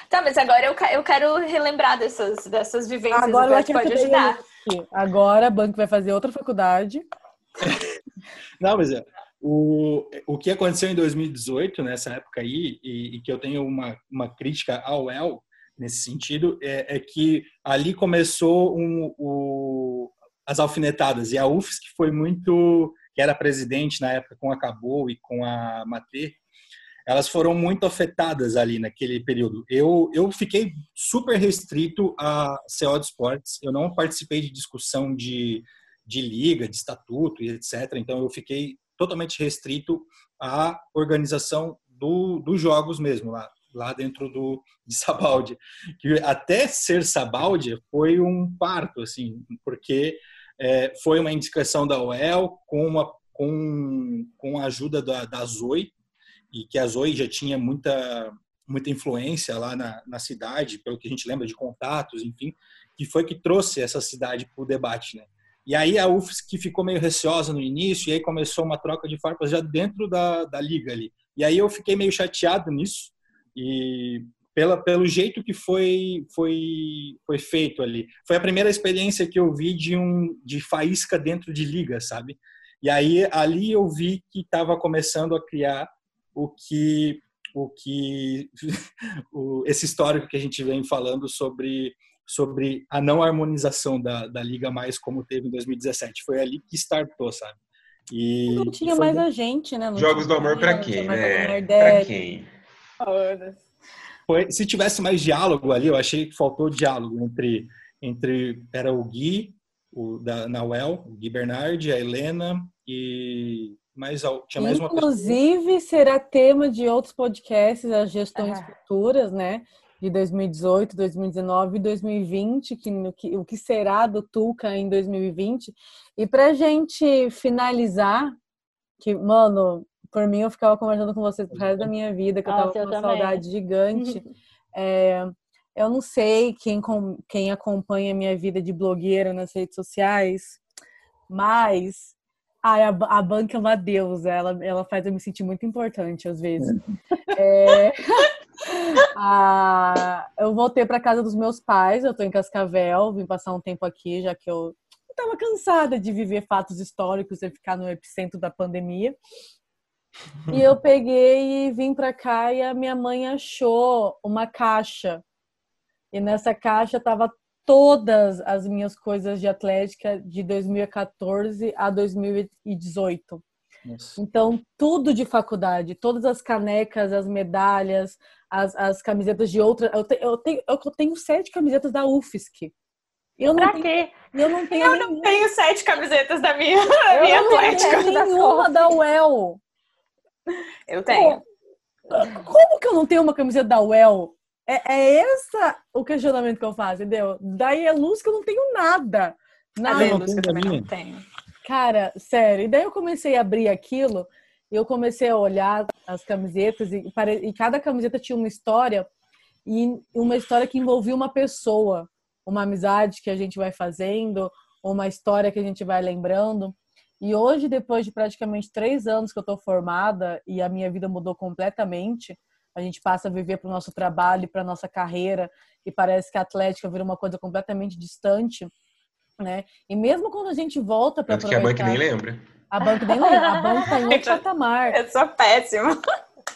Tá, mas agora eu, eu quero relembrar dessas, dessas vivências. Agora o pode que eu dê ajudar. Agora a Banco vai fazer outra faculdade. Não, mas é, o, o que aconteceu em 2018, nessa época aí, e, e que eu tenho uma, uma crítica ao El nesse sentido, é, é que ali começou um, o, as alfinetadas. E a UFSC que foi muito, que era presidente na época com a Cabo e com a Matê, elas foram muito afetadas ali naquele período. Eu, eu fiquei super restrito a CO de esportes, eu não participei de discussão de, de liga, de estatuto e etc. Então eu fiquei totalmente restrito à organização do, dos jogos mesmo, lá, lá dentro do, de Sabaldi. Que até ser Sabaldi foi um parto, assim, porque é, foi uma indicação da UEL com, uma, com, com a ajuda da, da Zoe, e que a Zoe já tinha muita, muita influência lá na, na cidade, pelo que a gente lembra de contatos, enfim, que foi que trouxe essa cidade para o debate, né? E aí a UFSC ficou meio receosa no início, e aí começou uma troca de farpas já dentro da, da liga ali. E aí eu fiquei meio chateado nisso, e pela, pelo jeito que foi, foi, foi feito ali. Foi a primeira experiência que eu vi de, um, de faísca dentro de liga, sabe? E aí ali eu vi que estava começando a criar o que o que o, esse histórico que a gente vem falando sobre sobre a não harmonização da, da liga mais como teve em 2017 foi ali que startou sabe e Não tinha mais a gente, né? Não Jogos do amor tinha quem, né? Pra quem? foi, se tivesse mais diálogo ali eu achei que faltou diálogo entre entre era o Gui o da Nauel o Gui Bernardi a Helena e mais tinha mais uma pessoa Inclusive, será tema de outros podcasts, as gestões Ah. futuras, né? De 2018, 2019 e 2020, que, no que, o que será do Tuca em 2020. E pra gente finalizar, que, mano, por mim eu ficava conversando com vocês pro resto da minha vida, que eu tava Nossa, com uma também. saudade gigante. É, eu não sei quem, com- quem acompanha a minha vida de blogueira nas redes sociais, mas ai, a, a banca é uma deusa, ela, ela faz eu me sentir muito importante às vezes. É, a- eu voltei para casa dos meus pais, eu tô em Cascavel, vim passar um tempo aqui, já que eu estava cansada de viver fatos históricos e ficar no epicentro da pandemia. E eu peguei e vim para cá e a minha mãe achou uma caixa. E nessa caixa tava todas as minhas coisas de atlética de 2014 a 2018. Nossa. Então, tudo de faculdade, todas as canecas, as medalhas, as, as camisetas de outra. Eu, te- eu tenho, eu tenho sete camisetas da UFSC. Eu não Pra tenho, quê? eu não tenho Eu não tenho sete camisetas da minha, da Eu minha tenho atlética. sete. das nenhuma da UEL. Eu tenho. Como que eu não tenho uma camiseta da UEL? É, é essa o questionamento que eu faço, entendeu? Daí é luz que eu não tenho nada. Nada. tenho que eu não tenho. Cara, sério. E daí eu comecei a abrir aquilo e eu comecei a olhar as camisetas e, e cada camiseta tinha uma história e uma história que envolvia uma pessoa, uma amizade que a gente vai fazendo, uma história que a gente vai lembrando. E hoje, depois de praticamente três anos que eu tô formada e a minha vida mudou completamente, a gente passa a viver para o nosso trabalho e para nossa carreira e parece que a Atlética vira uma coisa completamente distante, né? E mesmo quando a gente volta para Tanto que a banca aproveitar, nem lembra. A banca nem lembra, a banca tá em outro patamar. Eu sou péssima.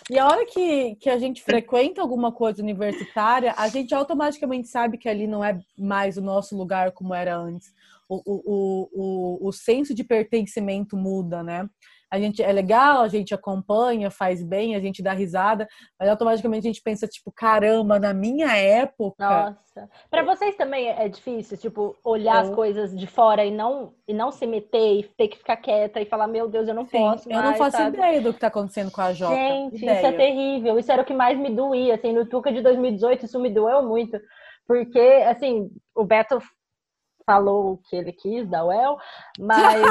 E a hora que, que a gente frequenta alguma coisa universitária, a gente automaticamente sabe que ali não é mais o nosso lugar como era antes. O, o, o, o, o senso de pertencimento muda, né? A gente é legal, a gente acompanha, faz bem, a gente dá risada, mas automaticamente a gente pensa, tipo, caramba, na minha época. Nossa. Pra vocês também é difícil, tipo, olhar as Eu- coisas de fora e não, e não se meter e ter que ficar quieta e falar, meu Deus, eu não Sim, posso eu mais, não faço sabe? ideia do que tá acontecendo com a Jota. Gente, ideia. isso é terrível. Isso era o que mais me doía, assim, no Tuca de 2018, isso me doeu muito. Porque, assim, o Beto falou o que ele quis da UEL, mas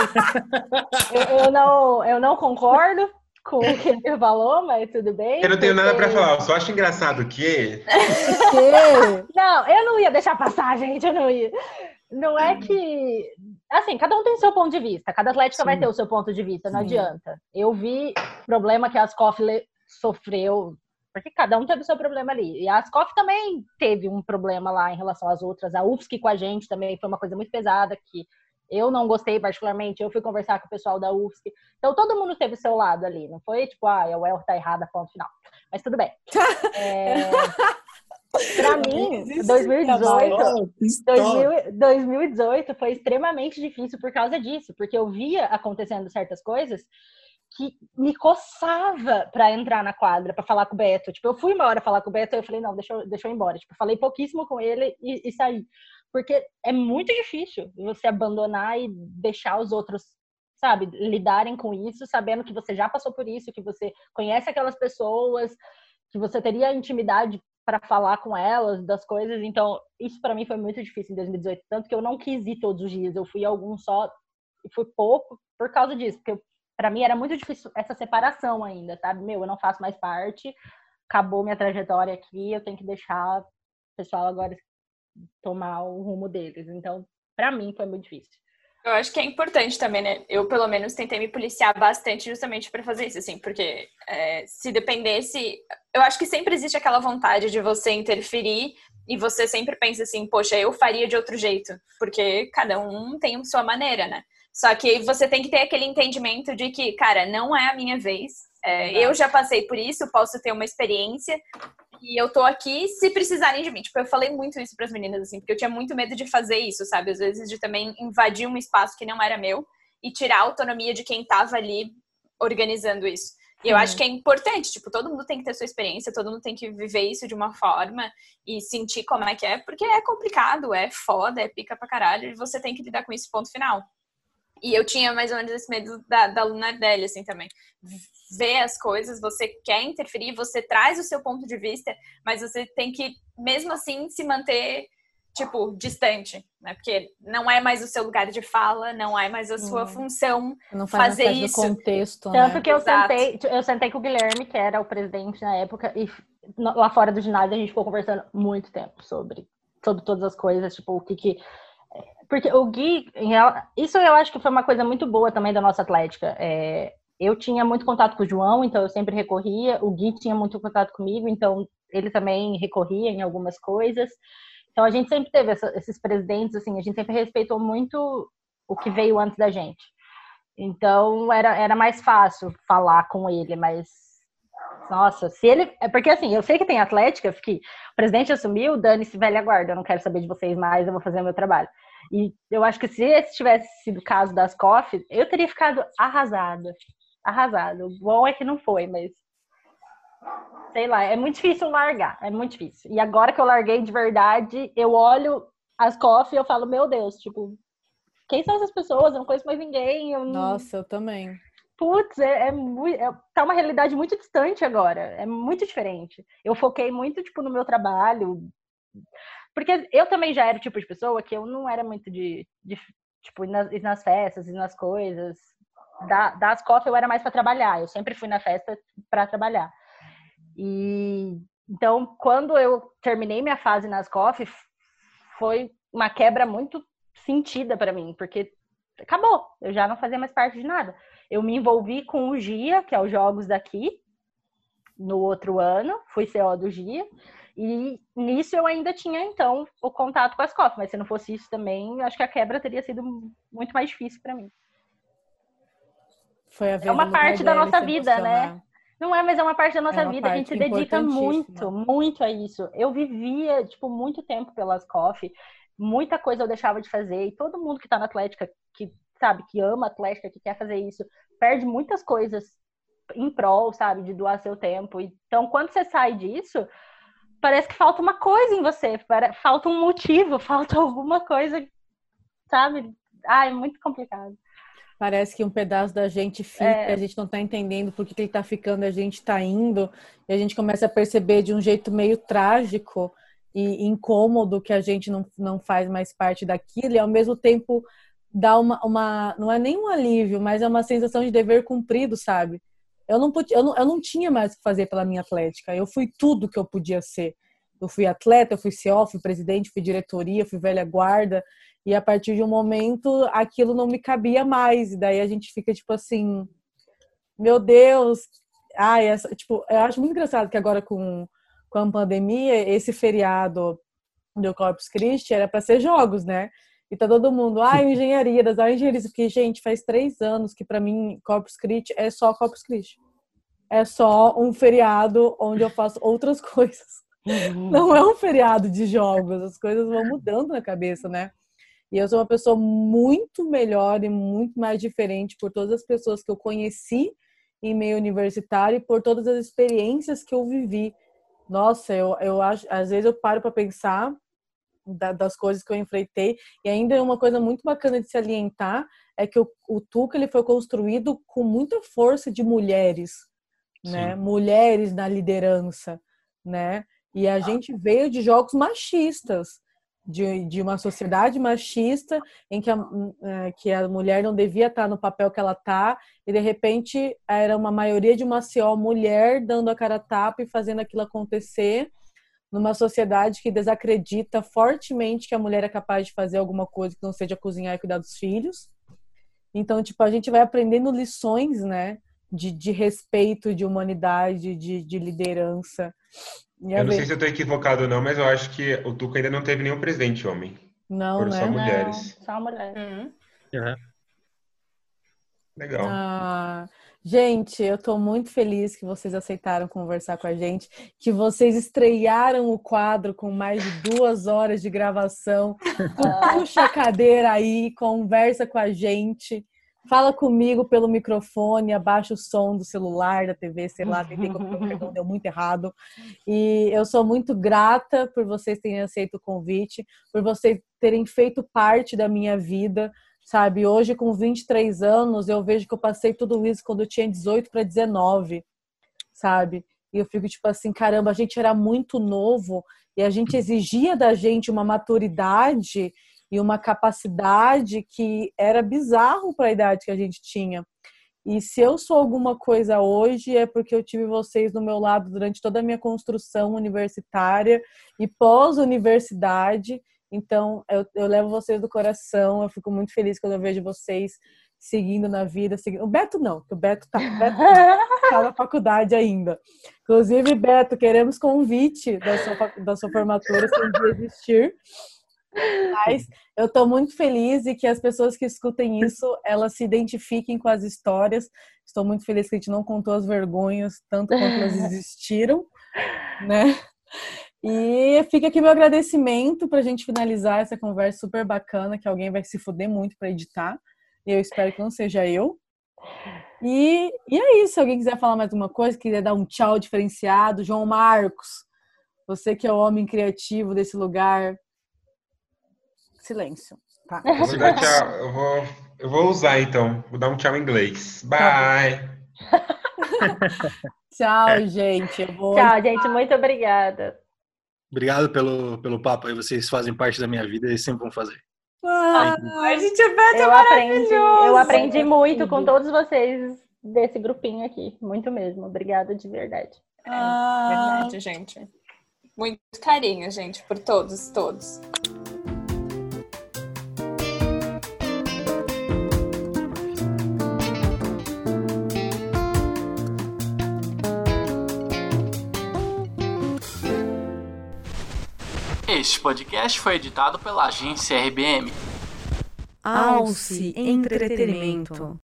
eu, eu não, eu não concordo com o que ele falou, mas tudo bem. Eu não tenho nada pra porque- falar, eu só acho engraçado que Porque- Não, eu não ia deixar passar, gente, eu não ia. Não é que. Assim, cada um tem seu ponto de vista, cada atlética vai Sim. ter o seu ponto de vista, não Sim. adianta. Eu vi problema que a Ascoff le- sofreu porque cada um teve o seu problema ali. E a Ascoff também teve um problema lá em relação às outras. A UFSC com a gente também foi uma coisa muito pesada, que eu não gostei particularmente. Eu fui conversar com o pessoal da UFSC. Então todo mundo teve o seu lado ali. Não foi tipo, ah, o El tá errada, ponto final. Mas tudo bem. É... Pra mim, 2018, 2018 foi extremamente difícil por causa disso, porque eu via acontecendo certas coisas que me coçava para entrar na quadra, para falar com o Beto. Tipo, eu fui uma hora falar com o Beto e eu falei, não, deixa eu, deixa eu ir embora. Tipo, falei pouquíssimo com ele e, e saí. Porque é muito difícil você abandonar e deixar os outros, sabe, lidarem com isso, sabendo que você já passou por isso, que você conhece aquelas pessoas, que você teria intimidade para falar com elas das coisas. Então, isso para mim foi muito difícil em 2018, tanto que eu não quis ir todos os dias. Eu fui alguns só e fui pouco por causa disso, porque para mim era muito difícil essa separação ainda, sabe? Meu, eu não faço mais parte, acabou minha trajetória aqui, eu tenho que deixar o pessoal agora tomar o rumo deles. Então, para mim foi muito difícil. Eu acho que é importante também, né? Eu, pelo menos, tentei me policiar bastante justamente para fazer isso, assim, porque é, se dependesse. Eu acho que sempre existe aquela vontade de você interferir e você sempre pensa assim, poxa, eu faria de outro jeito, porque cada um tem a sua maneira, né? Só que você tem que ter aquele entendimento de que, cara, não é a minha vez. É, eu já passei por isso, posso ter uma experiência e eu tô aqui se precisarem de mim. Tipo, eu falei muito isso para as meninas, assim, porque eu tinha muito medo de fazer isso, sabe? Às vezes de também invadir um espaço que não era meu e tirar a autonomia de quem tava ali organizando isso. E eu uhum. acho que é importante, tipo, todo mundo tem que ter sua experiência, todo mundo tem que viver isso de uma forma e sentir como é que é, porque é complicado, é foda, é pica pra caralho, e você tem que lidar com isso, ponto final. E eu tinha mais ou menos esse medo da, da Luna dele, assim, também vê as coisas, você quer interferir, você traz o seu ponto de vista, mas você tem que, mesmo assim, se manter, tipo, distante, né? Porque não é mais o seu lugar de fala, não é mais a sua hum. função não faz fazer isso. contexto, Tanto né? que eu sentei, eu sentei com o Guilherme, que era o presidente na época, e lá fora do ginásio a gente ficou conversando muito tempo sobre, sobre todas as coisas, tipo, o que que porque o Gui, isso eu acho que foi uma coisa muito boa também da nossa atlética. É, eu tinha muito contato com o João, então eu sempre recorria. O Gui tinha muito contato comigo, então ele também recorria em algumas coisas. Então a gente sempre teve essa, esses presidentes, assim, a gente sempre respeitou muito o que veio antes da gente. Então era, era mais fácil falar com ele, mas nossa, se ele. É porque assim, eu sei que tem atlética que o presidente assumiu, dane-se velha guarda, eu não quero saber de vocês mais, eu vou fazer o meu trabalho. E eu acho que se esse tivesse sido o caso das COF, eu teria ficado arrasada arrasado. O bom é que não foi, mas sei lá, é muito difícil largar, é muito difícil. E agora que eu larguei de verdade, eu olho as coffee e eu falo, meu Deus, tipo, quem são essas pessoas? Eu não conheço mais ninguém. Eu não... Nossa, eu também. Putz, é, é, é, tá uma realidade muito distante agora. É muito diferente. Eu foquei muito, tipo, no meu trabalho. Porque eu também já era o tipo de pessoa que eu não era muito de, de tipo, ir nas, ir nas festas, ir nas coisas da, das COF eu era mais para trabalhar. Eu sempre fui na festa para trabalhar. E então, quando eu terminei minha fase nas COF, foi uma quebra muito sentida para mim, porque acabou. Eu já não fazia mais parte de nada. Eu me envolvi com o GIA, que é os jogos daqui, no outro ano, fui CO do GIA. E nisso eu ainda tinha, então, o contato com as COF, mas se não fosse isso também, acho que a quebra teria sido muito mais difícil para mim. Foi é uma parte da nossa vida, né? Não é, mas é uma parte da nossa é vida. A gente se dedica muito, muito a isso. Eu vivia, tipo, muito tempo pelas coffee. Muita coisa eu deixava de fazer. E todo mundo que tá na Atlética, que sabe, que ama a Atlética, que quer fazer isso, perde muitas coisas em prol, sabe, de doar seu tempo. Então, quando você sai disso, parece que falta uma coisa em você. Falta um motivo, falta alguma coisa, sabe? Ah, é muito complicado. Parece que um pedaço da gente fica, é. a gente não tá entendendo por que, que ele tá ficando, a gente tá indo, e a gente começa a perceber de um jeito meio trágico e incômodo que a gente não, não faz mais parte daquilo, e ao mesmo tempo dá uma, uma. Não é nem um alívio, mas é uma sensação de dever cumprido, sabe? Eu não, eu não, eu não tinha mais o que fazer pela minha atlética, eu fui tudo que eu podia ser. Eu fui atleta, eu fui CEO, fui presidente, fui diretoria, fui velha guarda, e a partir de um momento aquilo não me cabia mais. E daí a gente fica tipo assim: meu Deus, ah, essa, tipo, eu acho muito engraçado que agora com, com a pandemia, esse feriado do Corpus Christi era para ser jogos, né? E tá todo mundo, ah, engenharia, das ah, engenharia. Porque, gente, faz três anos que para mim Corpus Christi é só Corpus Christi. É só um feriado onde eu faço outras coisas. Uhum. Não é um feriado de jogos, as coisas vão mudando na cabeça, né? E eu sou uma pessoa muito melhor e muito mais diferente por todas as pessoas que eu conheci em meio universitário e por todas as experiências que eu vivi. Nossa, eu, eu acho, às vezes eu paro para pensar da, das coisas que eu enfrentei e ainda é uma coisa muito bacana de se alientar é que o, o Tuca ele foi construído com muita força de mulheres, né? Mulheres na liderança, né? E a gente veio de jogos machistas de, de uma sociedade machista em que a, é, que a mulher não devia estar no papel que ela está e de repente era uma maioria de uma só mulher dando a cara a tapa e fazendo aquilo acontecer numa sociedade que desacredita fortemente que a mulher é capaz de fazer alguma coisa que não seja cozinhar e cuidar dos filhos. Então, tipo, a gente vai aprendendo lições, né, de, de respeito, de humanidade, de, de liderança. Eu não sei se eu estou equivocado ou não, mas eu acho que o Tuca ainda não teve nenhum presidente homem. Não, Foram né? só mulheres. Não, só mulheres. Uhum. Uhum. Legal. Ah, gente, eu estou muito feliz que vocês aceitaram conversar com a gente, que vocês estrearam o quadro com mais de duas horas de gravação. Puxa a cadeira aí, conversa com a gente. Fala comigo pelo microfone, abaixa o som do celular, da TV, sei lá, tentei não deu muito errado. E eu sou muito grata por vocês terem aceito o convite, por vocês terem feito parte da minha vida, sabe? Hoje, com 23 anos, eu vejo que eu passei tudo isso quando eu tinha 18 para 19, sabe? E eu fico tipo assim, caramba, a gente era muito novo e a gente exigia da gente uma maturidade e uma capacidade que era bizarro para a idade que a gente tinha. E se eu sou alguma coisa hoje é porque eu tive vocês do meu lado durante toda a minha construção universitária e pós-universidade. Então, eu, eu, levo vocês do coração. Eu fico muito feliz quando eu vejo vocês seguindo na vida. Seguindo... O Beto não, porque o Beto tá, Beto tá na faculdade ainda. Inclusive, Beto, queremos convite da sua, da sua formatura se um dia existir. Mas eu estou muito feliz e que as pessoas que escutem isso, elas se identifiquem com as histórias. Estou muito feliz que a gente não contou as vergonhas, tanto quanto elas existiram, né? E fica aqui meu agradecimento para a gente finalizar essa conversa super bacana, que alguém vai se fuder muito para editar. E eu espero que não seja eu. E, e é isso. Se alguém quiser falar mais alguma coisa, quiser dar um tchau diferenciado, João Marcos, você que é o homem criativo desse lugar, silêncio. Tá. Eu vou dar tchau. Eu vou, eu vou usar então. Vou dar um tchau em inglês. Bye. tchau, gente. Eu vou... Tchau, gente. Muito obrigada. Obrigado pelo, pelo papo aí. Vocês fazem parte da minha vida e sempre vão fazer. Ah, a gente é eu aprendi, eu aprendi muito com todos vocês desse grupinho aqui. Muito mesmo. Obrigada de verdade. Ah. É, verdade, gente. Muito carinho, gente, por todos, todos. Este podcast foi editado pela agência RBM. Alce Entretenimento.